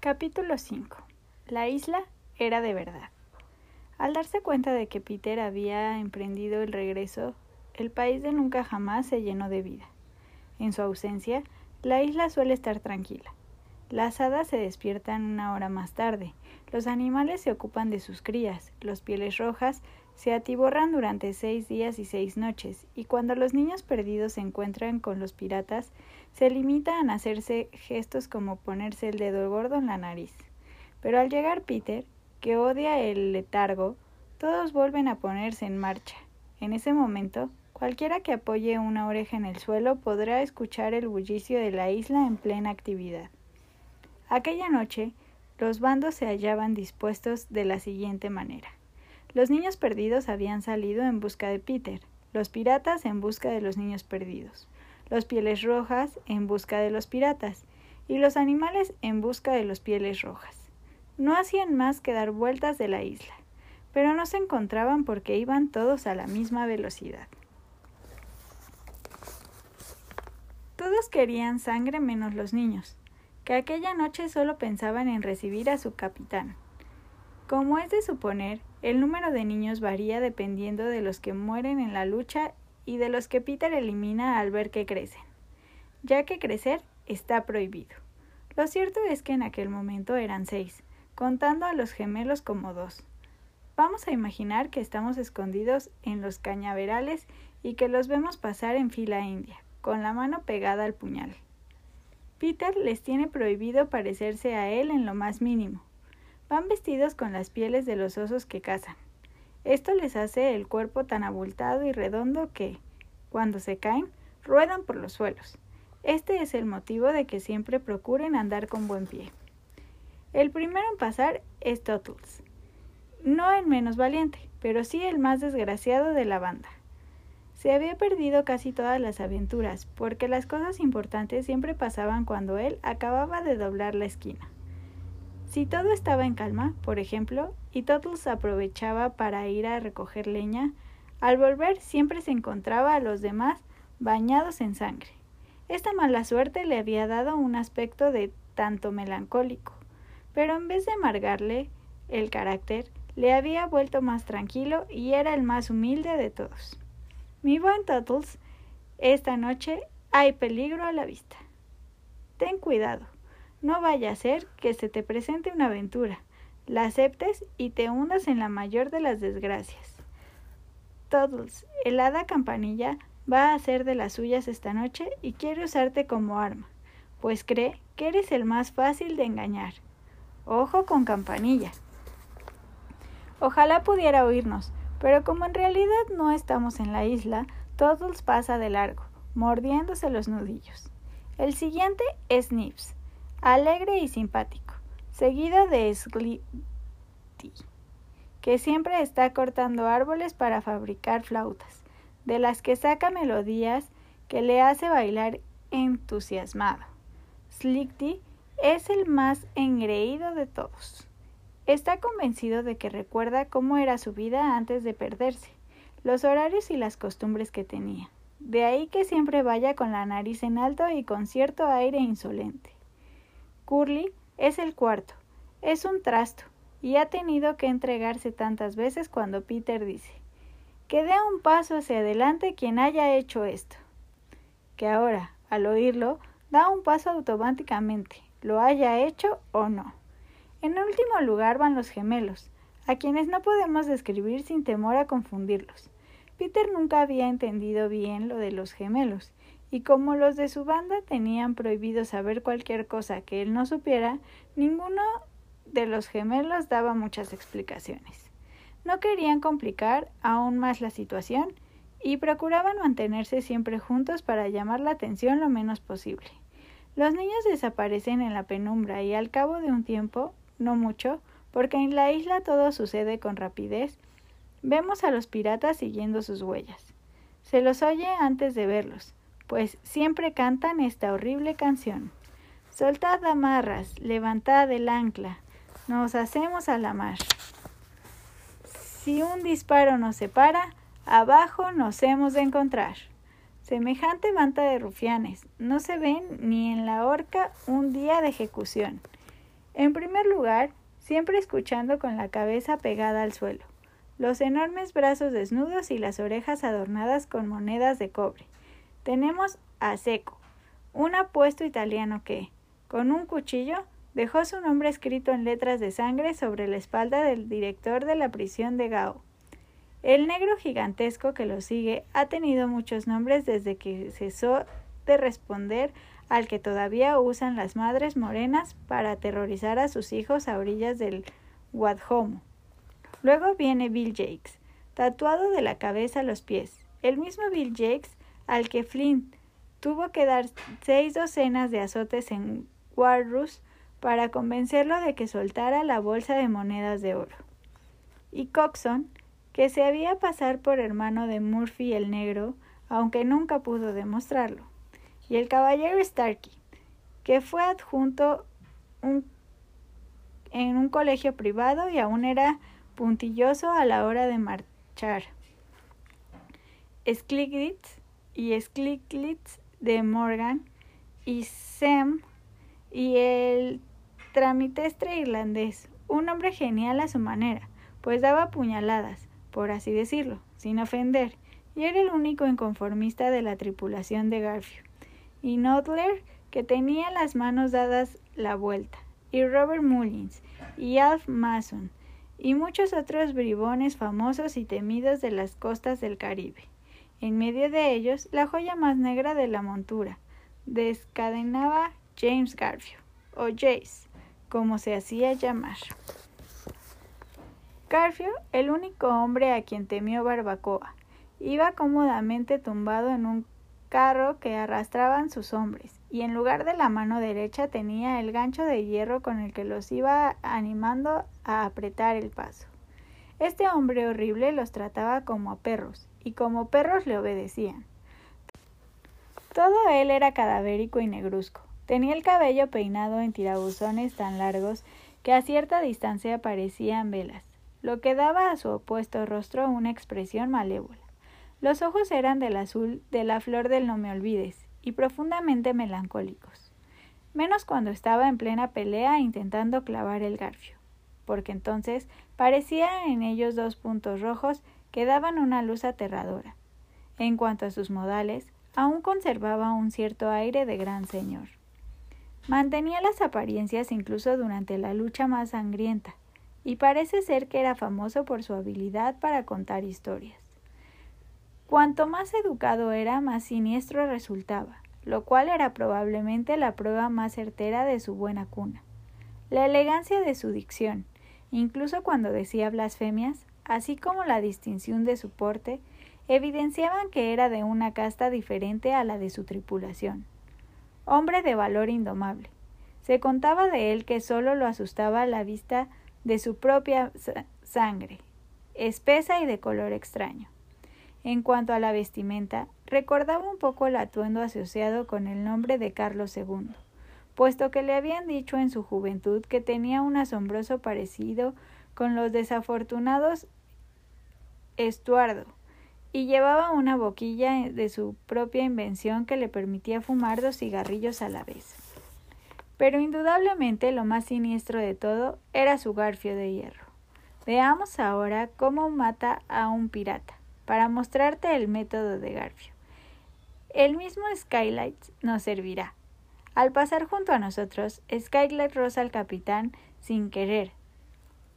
Capítulo 5. La isla era de verdad. Al darse cuenta de que Peter había emprendido el regreso, el país de nunca jamás se llenó de vida. En su ausencia, la isla suele estar tranquila. Las hadas se despiertan una hora más tarde, los animales se ocupan de sus crías, los pieles rojas se atiborran durante seis días y seis noches, y cuando los niños perdidos se encuentran con los piratas, se limitan a hacerse gestos como ponerse el dedo gordo en la nariz. Pero al llegar Peter, que odia el letargo, todos vuelven a ponerse en marcha. En ese momento, cualquiera que apoye una oreja en el suelo podrá escuchar el bullicio de la isla en plena actividad. Aquella noche, los bandos se hallaban dispuestos de la siguiente manera. Los niños perdidos habían salido en busca de Peter, los piratas en busca de los niños perdidos los pieles rojas en busca de los piratas y los animales en busca de los pieles rojas. No hacían más que dar vueltas de la isla, pero no se encontraban porque iban todos a la misma velocidad. Todos querían sangre menos los niños, que aquella noche solo pensaban en recibir a su capitán. Como es de suponer, el número de niños varía dependiendo de los que mueren en la lucha y de los que Peter elimina al ver que crecen, ya que crecer está prohibido. Lo cierto es que en aquel momento eran seis, contando a los gemelos como dos. Vamos a imaginar que estamos escondidos en los cañaverales y que los vemos pasar en fila india, con la mano pegada al puñal. Peter les tiene prohibido parecerse a él en lo más mínimo. Van vestidos con las pieles de los osos que cazan, esto les hace el cuerpo tan abultado y redondo que, cuando se caen, ruedan por los suelos. Este es el motivo de que siempre procuren andar con buen pie. El primero en pasar es Tottles. No el menos valiente, pero sí el más desgraciado de la banda. Se había perdido casi todas las aventuras, porque las cosas importantes siempre pasaban cuando él acababa de doblar la esquina. Si todo estaba en calma, por ejemplo, y Tottles aprovechaba para ir a recoger leña, al volver siempre se encontraba a los demás bañados en sangre. Esta mala suerte le había dado un aspecto de tanto melancólico, pero en vez de amargarle el carácter, le había vuelto más tranquilo y era el más humilde de todos. Mi buen Tottles, esta noche hay peligro a la vista. Ten cuidado. No vaya a ser que se te presente una aventura, la aceptes y te hundas en la mayor de las desgracias. Toddles, el hada campanilla va a hacer de las suyas esta noche y quiere usarte como arma, pues cree que eres el más fácil de engañar. Ojo con campanilla. Ojalá pudiera oírnos, pero como en realidad no estamos en la isla, Toddles pasa de largo, mordiéndose los nudillos. El siguiente es Nips alegre y simpático, seguido de Slitty, que siempre está cortando árboles para fabricar flautas, de las que saca melodías que le hace bailar entusiasmado. Slicky es el más engreído de todos. Está convencido de que recuerda cómo era su vida antes de perderse, los horarios y las costumbres que tenía. De ahí que siempre vaya con la nariz en alto y con cierto aire insolente. Curly es el cuarto. Es un trasto y ha tenido que entregarse tantas veces cuando Peter dice que dé un paso hacia adelante quien haya hecho esto. Que ahora, al oírlo, da un paso automáticamente, lo haya hecho o no. En último lugar van los gemelos, a quienes no podemos describir sin temor a confundirlos. Peter nunca había entendido bien lo de los gemelos, y como los de su banda tenían prohibido saber cualquier cosa que él no supiera, ninguno de los gemelos daba muchas explicaciones. No querían complicar aún más la situación y procuraban mantenerse siempre juntos para llamar la atención lo menos posible. Los niños desaparecen en la penumbra y al cabo de un tiempo, no mucho, porque en la isla todo sucede con rapidez, vemos a los piratas siguiendo sus huellas. Se los oye antes de verlos, pues siempre cantan esta horrible canción. Soltad amarras, levantad el ancla, nos hacemos a la mar. Si un disparo nos separa, abajo nos hemos de encontrar. Semejante manta de rufianes no se ven ni en la horca un día de ejecución. En primer lugar, siempre escuchando con la cabeza pegada al suelo, los enormes brazos desnudos y las orejas adornadas con monedas de cobre. Tenemos a Seco, un apuesto italiano que, con un cuchillo, dejó su nombre escrito en letras de sangre sobre la espalda del director de la prisión de Gao. El negro gigantesco que lo sigue ha tenido muchos nombres desde que cesó de responder al que todavía usan las madres morenas para aterrorizar a sus hijos a orillas del Wadhomo. Luego viene Bill Jakes, tatuado de la cabeza a los pies, el mismo Bill Jakes al que Flint tuvo que dar seis docenas de azotes en Walrus para convencerlo de que soltara la bolsa de monedas de oro. Y Coxon, que se había pasar por hermano de Murphy el negro, aunque nunca pudo demostrarlo y el caballero Starkey, que fue adjunto en un colegio privado y aún era puntilloso a la hora de marchar. Y Skliglitz de Morgan y Sam y el tramitestre irlandés, un hombre genial a su manera, pues daba puñaladas, por así decirlo, sin ofender, y era el único inconformista de la tripulación de Garfield y Nodler, que tenía las manos dadas la vuelta, y Robert Mullins, y Alf Mason, y muchos otros bribones famosos y temidos de las costas del Caribe. En medio de ellos, la joya más negra de la montura, descadenaba James Garfield, o Jace, como se hacía llamar. Garfield, el único hombre a quien temió Barbacoa, iba cómodamente tumbado en un carro que arrastraban sus hombres, y en lugar de la mano derecha tenía el gancho de hierro con el que los iba animando a apretar el paso. Este hombre horrible los trataba como a perros, y como perros le obedecían. Todo él era cadavérico y negruzco. Tenía el cabello peinado en tirabuzones tan largos que a cierta distancia parecían velas, lo que daba a su opuesto rostro una expresión malévola. Los ojos eran del azul de la flor del no me olvides y profundamente melancólicos, menos cuando estaba en plena pelea intentando clavar el garfio, porque entonces parecía en ellos dos puntos rojos que daban una luz aterradora. En cuanto a sus modales, aún conservaba un cierto aire de gran señor. Mantenía las apariencias incluso durante la lucha más sangrienta, y parece ser que era famoso por su habilidad para contar historias. Cuanto más educado era, más siniestro resultaba, lo cual era probablemente la prueba más certera de su buena cuna. La elegancia de su dicción, incluso cuando decía blasfemias, así como la distinción de su porte, evidenciaban que era de una casta diferente a la de su tripulación. Hombre de valor indomable. Se contaba de él que sólo lo asustaba la vista de su propia sangre, espesa y de color extraño. En cuanto a la vestimenta, recordaba un poco el atuendo asociado con el nombre de Carlos II, puesto que le habían dicho en su juventud que tenía un asombroso parecido con los desafortunados Estuardo, y llevaba una boquilla de su propia invención que le permitía fumar dos cigarrillos a la vez. Pero indudablemente lo más siniestro de todo era su garfio de hierro. Veamos ahora cómo mata a un pirata para mostrarte el método de Garfio. El mismo Skylight nos servirá. Al pasar junto a nosotros, Skylight roza al capitán sin querer,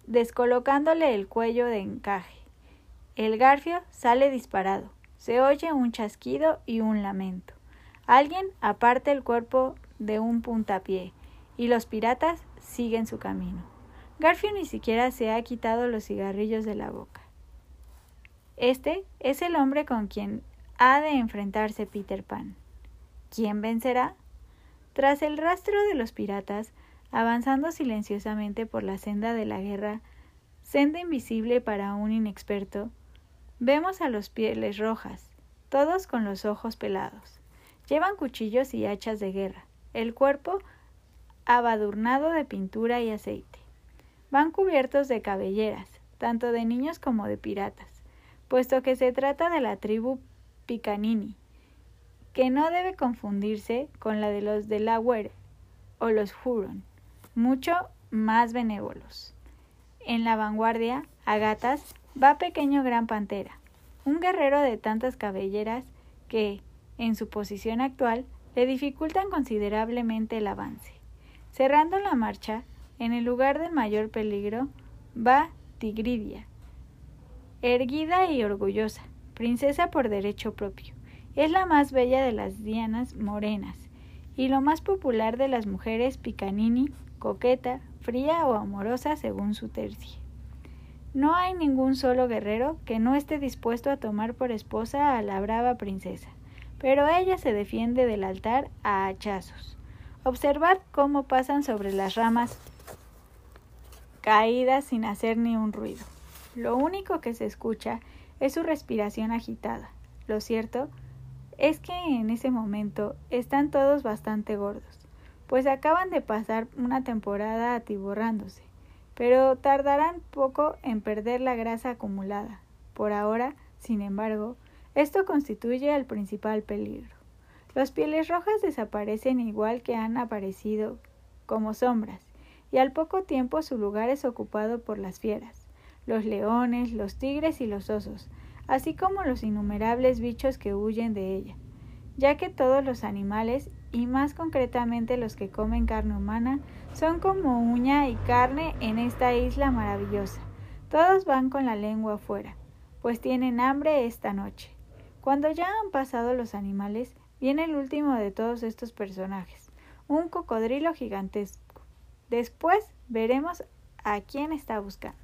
descolocándole el cuello de encaje. El garfio sale disparado. Se oye un chasquido y un lamento. Alguien aparte el cuerpo de un puntapié y los piratas siguen su camino. Garfio ni siquiera se ha quitado los cigarrillos de la boca. Este es el hombre con quien ha de enfrentarse Peter Pan. ¿Quién vencerá? Tras el rastro de los piratas, avanzando silenciosamente por la senda de la guerra, senda invisible para un inexperto, vemos a los pieles rojas, todos con los ojos pelados. Llevan cuchillos y hachas de guerra, el cuerpo abadurnado de pintura y aceite. Van cubiertos de cabelleras, tanto de niños como de piratas puesto que se trata de la tribu Picanini, que no debe confundirse con la de los Delaware o los Huron, mucho más benévolos. En la vanguardia, a gatas, va Pequeño Gran Pantera, un guerrero de tantas cabelleras que, en su posición actual, le dificultan considerablemente el avance. Cerrando la marcha, en el lugar del mayor peligro, va Tigridia, erguida y orgullosa, princesa por derecho propio. Es la más bella de las dianas morenas y lo más popular de las mujeres picanini, coqueta, fría o amorosa según su tercia. No hay ningún solo guerrero que no esté dispuesto a tomar por esposa a la brava princesa, pero ella se defiende del altar a hachazos. Observad cómo pasan sobre las ramas caídas sin hacer ni un ruido. Lo único que se escucha es su respiración agitada. Lo cierto es que en ese momento están todos bastante gordos, pues acaban de pasar una temporada atiborrándose, pero tardarán poco en perder la grasa acumulada. Por ahora, sin embargo, esto constituye el principal peligro. Los pieles rojas desaparecen igual que han aparecido como sombras, y al poco tiempo su lugar es ocupado por las fieras, los leones, los tigres y los osos, así como los innumerables bichos que huyen de ella, ya que todos los animales, y más concretamente los que comen carne humana, son como uña y carne en esta isla maravillosa. Todos van con la lengua afuera, pues tienen hambre esta noche. Cuando ya han pasado los animales, viene el último de todos estos personajes, un cocodrilo gigantesco. Después veremos a quién está buscando.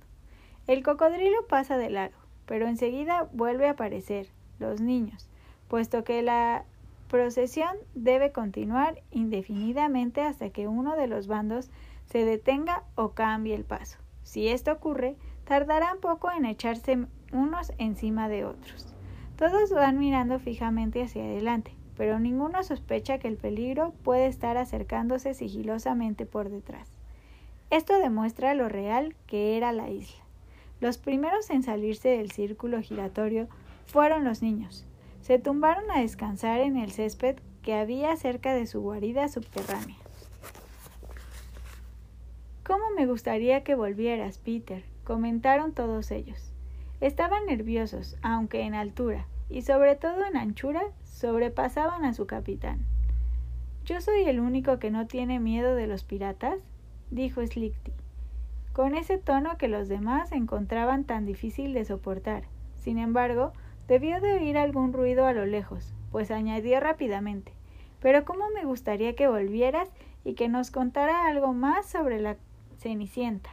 El cocodrilo pasa de largo, pero enseguida vuelve a aparecer, los niños, puesto que la procesión debe continuar indefinidamente hasta que uno de los bandos se detenga o cambie el paso. Si esto ocurre, tardarán poco en echarse unos encima de otros. Todos van mirando fijamente hacia adelante, pero ninguno sospecha que el peligro puede estar acercándose sigilosamente por detrás. Esto demuestra lo real que era la isla. Los primeros en salirse del círculo giratorio fueron los niños. Se tumbaron a descansar en el césped que había cerca de su guarida subterránea. ¿Cómo me gustaría que volvieras, Peter? comentaron todos ellos. Estaban nerviosos, aunque en altura, y sobre todo en anchura, sobrepasaban a su capitán. ¿Yo soy el único que no tiene miedo de los piratas? dijo Slichty, con ese tono que los demás encontraban tan difícil de soportar. Sin embargo, debió de oír algún ruido a lo lejos, pues añadió rápidamente Pero cómo me gustaría que volvieras y que nos contara algo más sobre la Cenicienta.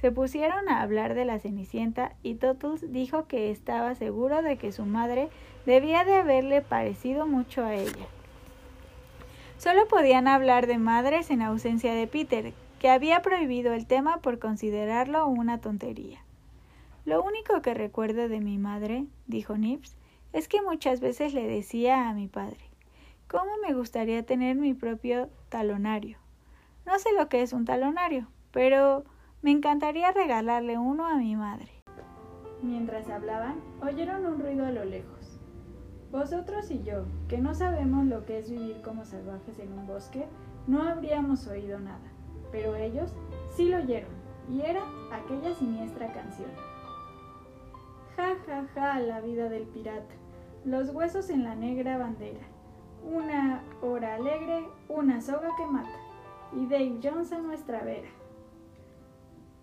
Se pusieron a hablar de la Cenicienta y Totus dijo que estaba seguro de que su madre debía de haberle parecido mucho a ella. Solo podían hablar de madres en ausencia de Peter, que había prohibido el tema por considerarlo una tontería. Lo único que recuerdo de mi madre, dijo Nips, es que muchas veces le decía a mi padre, ¿cómo me gustaría tener mi propio talonario? No sé lo que es un talonario, pero me encantaría regalarle uno a mi madre. Mientras hablaban, oyeron un ruido a lo lejos. Vosotros y yo, que no sabemos lo que es vivir como salvajes en un bosque, no habríamos oído nada, pero ellos sí lo oyeron, y era aquella siniestra canción. Ja, ja, ja, la vida del pirata, los huesos en la negra bandera, una hora alegre, una soga que mata, y Dave Jones a nuestra vera.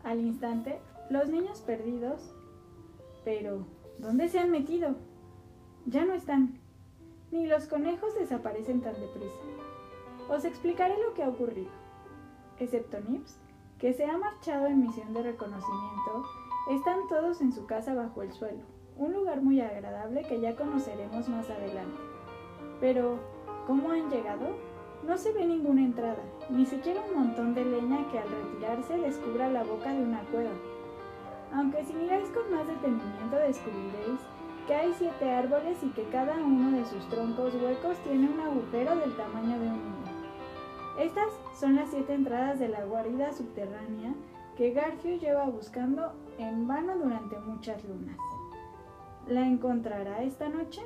Al instante, los niños perdidos. Pero, ¿dónde se han metido? Ya no están. Ni los conejos desaparecen tan deprisa. Os explicaré lo que ha ocurrido. Excepto Nips, que se ha marchado en misión de reconocimiento, están todos en su casa bajo el suelo, un lugar muy agradable que ya conoceremos más adelante. Pero, ¿cómo han llegado? No se ve ninguna entrada, ni siquiera un montón de leña que al retirarse descubra la boca de una cueva. Aunque si miráis con más detenimiento descubriréis que hay siete árboles y que cada uno de sus troncos huecos tiene un agujero del tamaño de un niño. Estas son las siete entradas de la guarida subterránea que Garfio lleva buscando en vano durante muchas lunas. ¿La encontrará esta noche?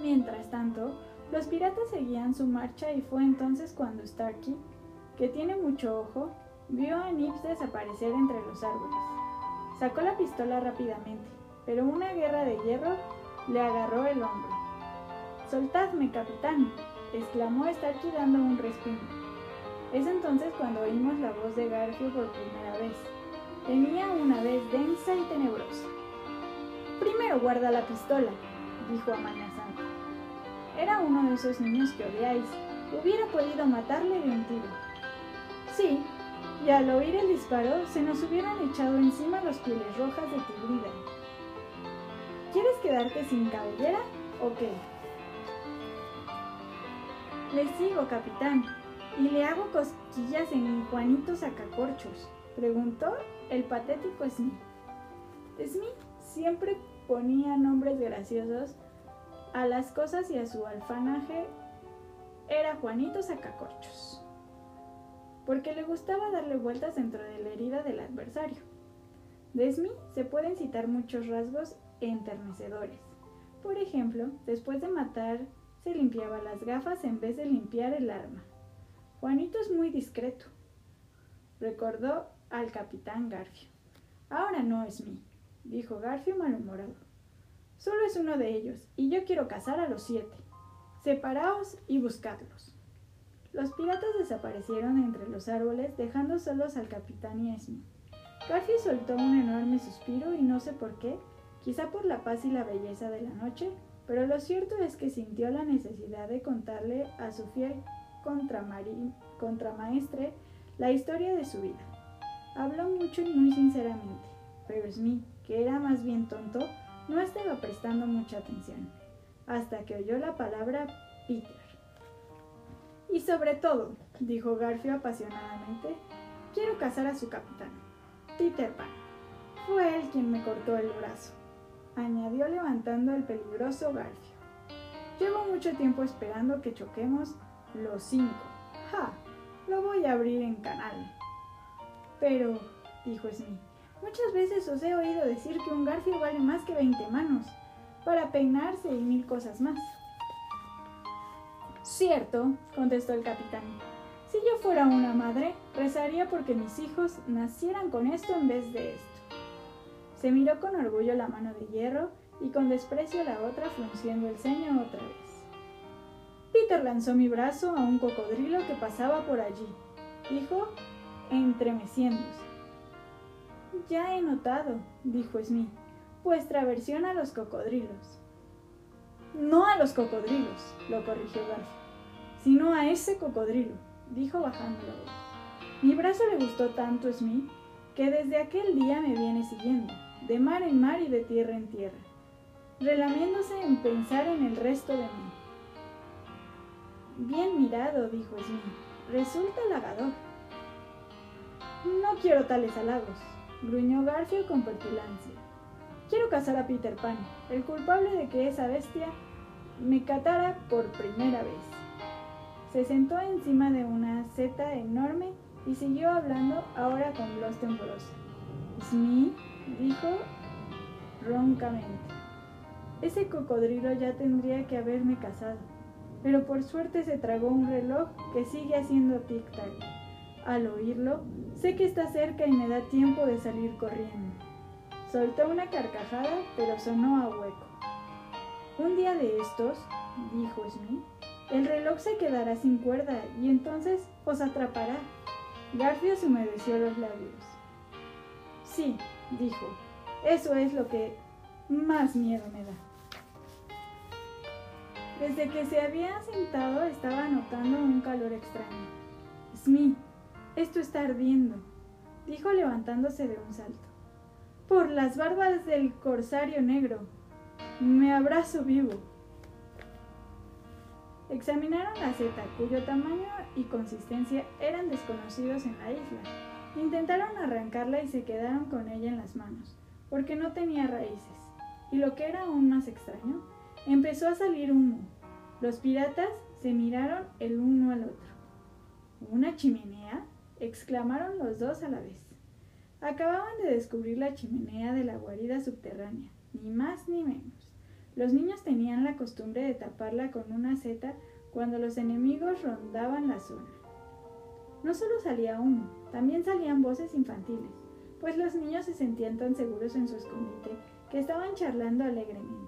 Mientras tanto, los piratas seguían su marcha y fue entonces cuando Starkey que tiene mucho ojo, vio a Nips desaparecer entre los árboles. Sacó la pistola rápidamente, pero una guerra de hierro le agarró el hombro. Soltadme, capitán, exclamó Starchy dando un respingo. Es entonces cuando oímos la voz de Garfield por primera vez. Tenía una vez densa y tenebrosa. Primero guarda la pistola, dijo amenazando. Era uno de esos niños que odiáis. Hubiera podido matarle de un tiro. Sí, y al oír el disparo se nos hubieran echado encima los pieles rojas de Tigrida. ¿Quieres quedarte sin cabellera o qué? Le sigo, capitán, y le hago cosquillas en Juanito Sacacorchos, preguntó el patético Smith. Smith siempre ponía nombres graciosos a las cosas y a su alfanaje era Juanito Sacacorchos, porque le gustaba darle vueltas dentro de la herida del adversario. De Smith se pueden citar muchos rasgos enternecedores. Por ejemplo, después de matar se limpiaba las gafas en vez de limpiar el arma. Juanito es muy discreto, recordó al capitán Garfio. Ahora no es mí, dijo Garfio malhumorado. Solo es uno de ellos, y yo quiero cazar a los siete. Separaos y buscadlos. Los piratas desaparecieron entre los árboles, dejando solos al capitán y a Smith. Garfio soltó un enorme suspiro y no sé por qué, quizá por la paz y la belleza de la noche, pero lo cierto es que sintió la necesidad de contarle a su fiel contramaestre la historia de su vida. Habló mucho y muy sinceramente, pero Smith, que era más bien tonto, no estaba prestando mucha atención, hasta que oyó la palabra Peter. Y sobre todo, dijo Garfio apasionadamente, quiero casar a su capitán, Peter Pan. Fue él quien me cortó el brazo añadió levantando el peligroso garfio. Llevo mucho tiempo esperando que choquemos los cinco. ¡Ja! Lo voy a abrir en canal. Pero, dijo Smith, muchas veces os he oído decir que un garfio vale más que veinte manos, para peinarse y mil cosas más. Cierto, contestó el capitán. Si yo fuera una madre, rezaría porque mis hijos nacieran con esto en vez de esto. Se miró con orgullo la mano de hierro y con desprecio la otra frunciendo el ceño otra vez. Peter lanzó mi brazo a un cocodrilo que pasaba por allí, dijo, entremeciéndose. Ya he notado, dijo Smith, vuestra aversión a los cocodrilos. No a los cocodrilos, lo corrigió Garfield, sino a ese cocodrilo, dijo bajando la voz. Mi brazo le gustó tanto Smith que desde aquel día me viene siguiendo de mar en mar y de tierra en tierra, relamiéndose en pensar en el resto de mí. Bien mirado, dijo Smith, resulta halagador. No quiero tales halagos, gruñó Garfield con petulancia. Quiero casar a Peter Pan, el culpable de que esa bestia me catara por primera vez. Se sentó encima de una seta enorme y siguió hablando ahora con voz temblorosa. Smith, dijo roncamente. Ese cocodrilo ya tendría que haberme casado, pero por suerte se tragó un reloj que sigue haciendo tic-tac. Al oírlo, sé que está cerca y me da tiempo de salir corriendo. Soltó una carcajada, pero sonó a hueco. Un día de estos, dijo Smith, el reloj se quedará sin cuerda y entonces os atrapará. Garfio se humedeció los labios. Sí, dijo. Eso es lo que más miedo me da. Desde que se había sentado estaba notando un calor extraño. Smith, esto está ardiendo, dijo levantándose de un salto. Por las barbas del corsario negro. Me abrazo vivo. Examinaron la seta, cuyo tamaño y consistencia eran desconocidos en la isla Intentaron arrancarla y se quedaron con ella en las manos, porque no tenía raíces. Y lo que era aún más extraño, empezó a salir humo. Los piratas se miraron el uno al otro. ¿Una chimenea? exclamaron los dos a la vez. Acababan de descubrir la chimenea de la guarida subterránea, ni más ni menos. Los niños tenían la costumbre de taparla con una seta cuando los enemigos rondaban la zona. No solo salía humo, también salían voces infantiles, pues los niños se sentían tan seguros en su escondite que estaban charlando alegremente.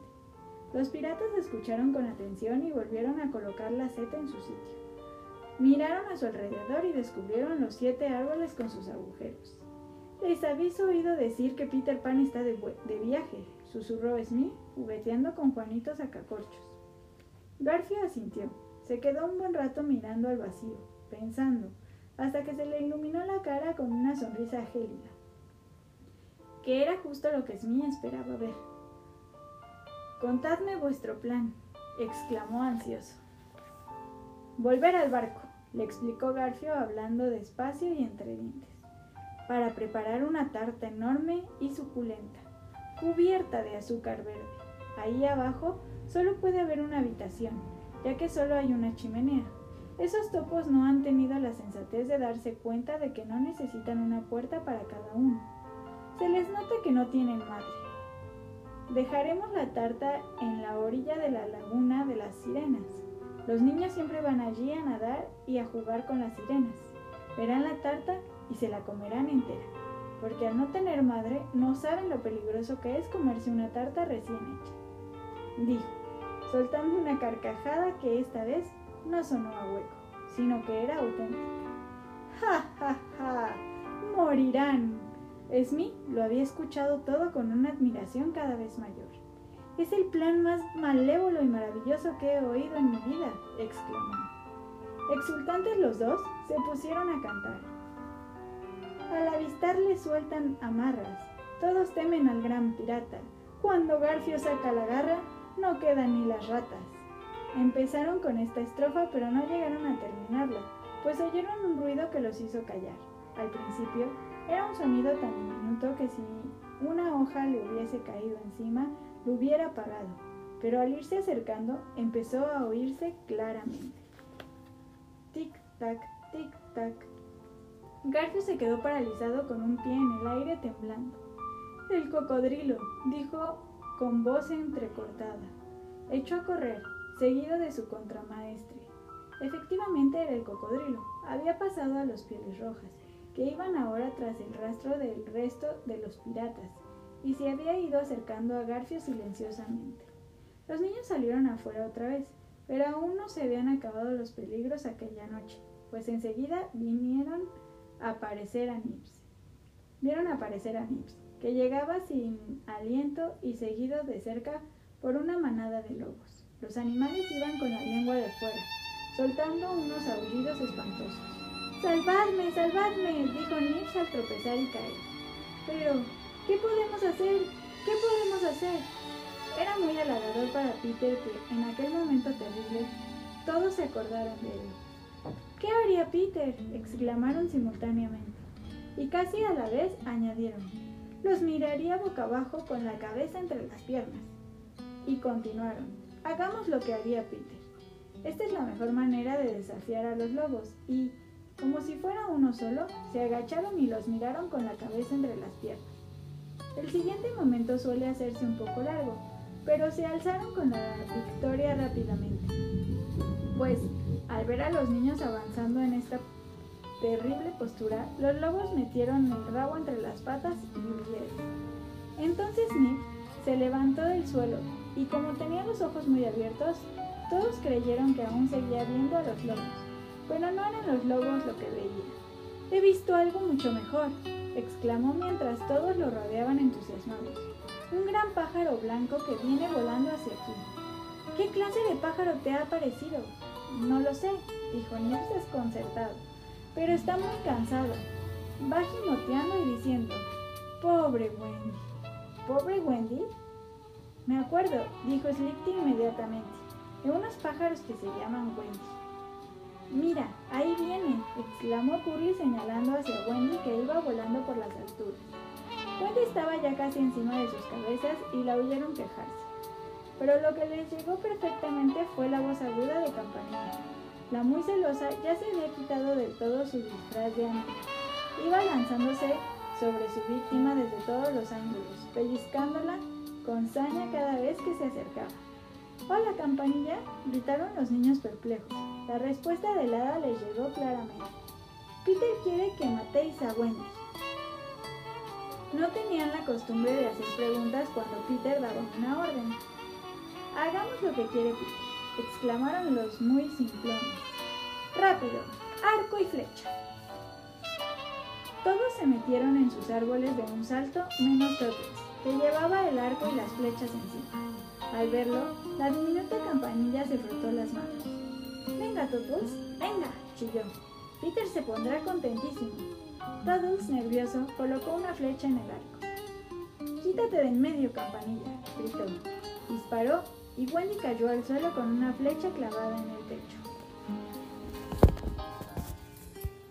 Los piratas escucharon con atención y volvieron a colocar la seta en su sitio. Miraron a su alrededor y descubrieron los siete árboles con sus agujeros. Les habéis oído decir que Peter Pan está de, viaje, susurró Smith, jugueteando con Juanito sacacorchos. Garfio asintió. Se quedó un buen rato mirando al vacío, pensando, hasta que se le iluminó la cara con una sonrisa gélida, que era justo lo que Smith esperaba ver. Contadme vuestro plan, exclamó ansioso. Volver al barco, le explicó Garfio hablando despacio y entre dientes, para preparar una tarta enorme y suculenta, cubierta de azúcar verde. Ahí abajo solo puede haber una habitación, ya que solo hay una chimenea. Esos topos no han tenido la sensatez de darse cuenta de que no necesitan una puerta para cada uno. Se les nota que no tienen madre. Dejaremos la tarta en la orilla de la laguna de las sirenas. Los niños siempre van allí a nadar y a jugar con las sirenas. Verán la tarta y se la comerán entera, porque al no tener madre no saben lo peligroso que es comerse una tarta recién hecha. Dijo, soltando una carcajada que esta vez no sonó a hueco, sino que era auténtica. ¡Ja, ja, ja! ¡Morirán! Smith lo había escuchado todo con una admiración cada vez mayor. Es el plan más malévolo y maravilloso que he oído en mi vida, exclamó. Exultantes los dos, se pusieron a cantar. Al avistarle sueltan amarras, todos temen al gran pirata. Cuando Garfio saca la garra, no quedan ni las ratas. Empezaron con esta estrofa, pero no llegaron a terminarla, pues oyeron un ruido que los hizo callar. Al principio, era un sonido tan diminuto que si una hoja le hubiese caído encima, lo hubiera apagado, pero al irse acercando empezó a oírse claramente. Tic-tac, tic-tac. Garfio se quedó paralizado con un pie en el aire temblando. El cocodrilo, dijo con voz entrecortada. Echó a correr, seguido de su contramaestre. Efectivamente era el cocodrilo. Había pasado a los pieles rojas, que iban ahora tras el rastro del resto de los piratas, y se había ido acercando a Garfio silenciosamente. Los niños salieron afuera otra vez, pero aún no se habían acabado los peligros aquella noche, pues enseguida vinieron a aparecer a Nips. Vieron aparecer a Nips, que llegaba sin aliento y seguido de cerca por una manada de lobos. Los animales iban con la lengua de fuera, soltando unos aullidos espantosos. ¡Salvadme, salvadme! dijo Nips al tropezar y caer. Pero, ¿Qué podemos hacer? ¿Qué podemos hacer? Era muy halagador para Peter que, en aquel momento terrible, todos se acordaran de él. ¿Qué haría Peter? exclamaron simultáneamente. Y casi a la vez añadieron, los miraría boca abajo con la cabeza entre las piernas. Y continuaron, hagamos lo que haría Peter. Esta es la mejor manera de desafiar a los lobos y, como si fuera uno solo, se agacharon y los miraron con la cabeza entre las piernas. El siguiente momento suele hacerse un poco largo, pero se alzaron con la victoria rápidamente. Pues, al ver a los niños avanzando en esta terrible postura, los lobos metieron el rabo entre las patas y huyeron. Entonces Nick se levantó del suelo y como tenía los ojos muy abiertos, todos creyeron que aún seguía viendo a los lobos, pero no eran los lobos lo que veía. He visto algo mucho mejor, exclamó mientras todos lo rodeaban entusiasmados. Un gran pájaro blanco que viene volando hacia aquí. ¿Qué clase de pájaro te ha parecido? No lo sé, dijo Nils desconcertado, pero está muy cansado. Va gimoteando y diciendo, pobre Wendy. ¿Pobre Wendy? Me acuerdo, dijo Slichty inmediatamente, de unos pájaros que se llaman Wendy. Mira, ahí viene, exclamó Curly señalando hacia Wendy que iba volando por las alturas. Wendy estaba ya casi encima de sus cabezas y la oyeron quejarse. Pero lo que les llegó perfectamente fue la voz aguda de Campanilla. La muy celosa ya se había quitado del todo su disfraz de amiga. Iba lanzándose sobre su víctima desde todos los ángulos, pellizcándola con saña cada vez que se acercaba. ¡Hola, campanilla! gritaron los niños perplejos. La respuesta del hada les llegó claramente. Peter quiere que matéis a Wendy. No tenían la costumbre de hacer preguntas cuando Peter daba una orden. Hagamos lo que quiere Peter, exclamaron los muy simplones. Rápido, arco y flecha. Todos se metieron en sus árboles de un salto, menos Totes, que llevaba el arco y las flechas encima. Al verlo, la diminuta campanilla se frotó las manos. Venga, Totus, venga, chilló. Peter se pondrá contentísimo. Toddles, nervioso, colocó una flecha en el arco. Quítate de en medio, campanilla, gritó. Disparó y Wendy cayó al suelo con una flecha clavada en el pecho.